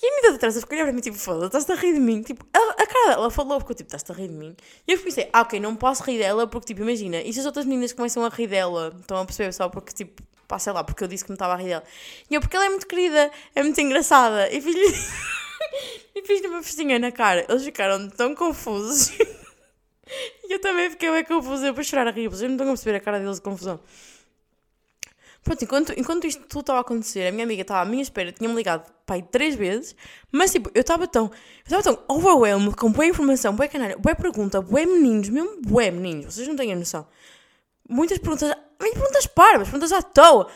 E a miúda da trança ficou para mim, tipo, foda estás a rir de mim? Tipo, a, a cara dela falou, ficou tipo, estás a rir de mim? E eu pensei, ah, ok, não posso rir dela, porque, tipo, imagina, e se as outras meninas começam a rir dela, estão a perceber só porque, tipo, pá, sei lá, porque eu disse que me estava a rir dela. E eu, porque ela é muito querida, é muito engraçada, e fiz-lhe... e fiz-lhe uma festinha na cara. Eles ficaram tão confusos. e eu também fiquei bem confusa, eu para chorar a rir, vocês não estão a perceber a cara deles de confusão. Pronto, enquanto, enquanto isto tudo estava a acontecer, a minha amiga estava à minha espera, tinha-me ligado, pai, três vezes, mas tipo, eu estava tão, eu estava tão overwhelmed, com boa informação, boa canalha, boa pergunta, boa meninos, mesmo boa meninos, vocês não têm a noção. Muitas perguntas, muitas perguntas parvas, perguntas à toa.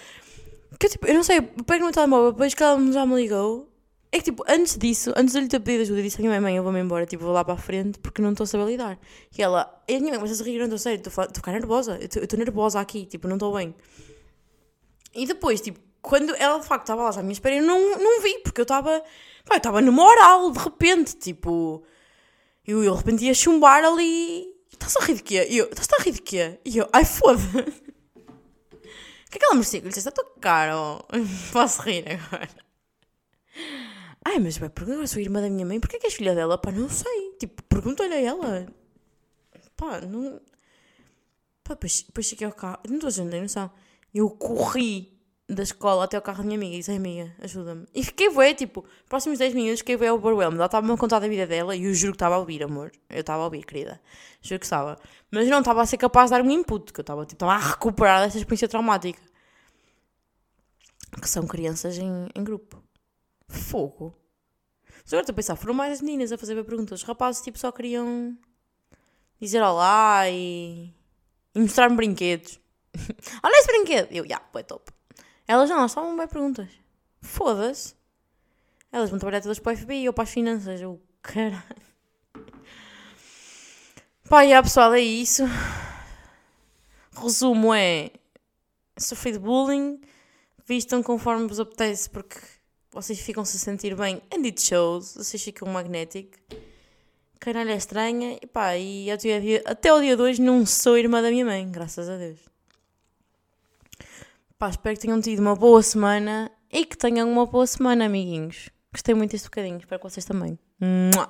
Que eu, tipo, eu não sei, pego no meu telemóvel, depois que ela já me ligou, é que tipo, antes disso, antes de lhe ter pedido ajuda, disse à minha mãe, eu vou-me embora, tipo, vou lá para a frente porque não estou a saber lidar. E ela, e a minha mãe começa a rir, não estou sério, estou a ficar nervosa, eu estou nervosa aqui, tipo, não estou bem. E depois, tipo, quando ela de facto estava lá à minha espera, eu não, não vi, porque eu estava, pá, eu estava no moral, de repente, tipo, eu, eu de repente ia chumbar ali, estás a rir de quê? E eu, estás a rir de quê? E eu, ai foda-se. O que é que ela merecia? Eu disse, está tão caro, posso rir agora. Ai, mas vai, porque agora sou irmã da minha mãe, porquê que és filha dela? Pá, não sei, tipo, pergunta-lhe a ela. Pá, não... Pá, depois, depois cheguei ao carro, não estou a gente, tem noção. Eu corri da escola até ao carro da minha amiga e disse, "Ai, amiga, ajuda-me. E fiquei bué, tipo, próximos 10 minutos fiquei bué overwhelmed. Ela estava-me a contar da vida dela e eu juro que estava a ouvir, amor. Eu estava a ouvir, querida. Juro que estava. Mas não estava a ser capaz de dar um input, que eu estava, tipo, a recuperar dessa experiência traumática. Que são crianças em, em grupo. Fogo. Mas agora estou a pensar, foram mais as meninas a fazer perguntas. Os rapazes, tipo, só queriam dizer olá e, e mostrar-me brinquedos. Olha esse brinquedo! Eu, já, foi top. Elas não, elas estavam bem perguntas. Foda-se. Elas vão trabalhar todas para o FBI ou para as finanças. Eu, caralho. Pá, já pessoal, é isso. Resumo é... Sofri de bullying. Vistam conforme vos apetece porque vocês ficam-se a sentir bem. And it shows. Vocês ficam magnéticos. Caralho, é estranha. E pá, e até o dia, até o dia de hoje não sou irmã da minha mãe, graças a Deus. Pá, espero que tenham tido uma boa semana e que tenham uma boa semana, amiguinhos. Gostei muito deste bocadinho, espero que vocês também. Mua!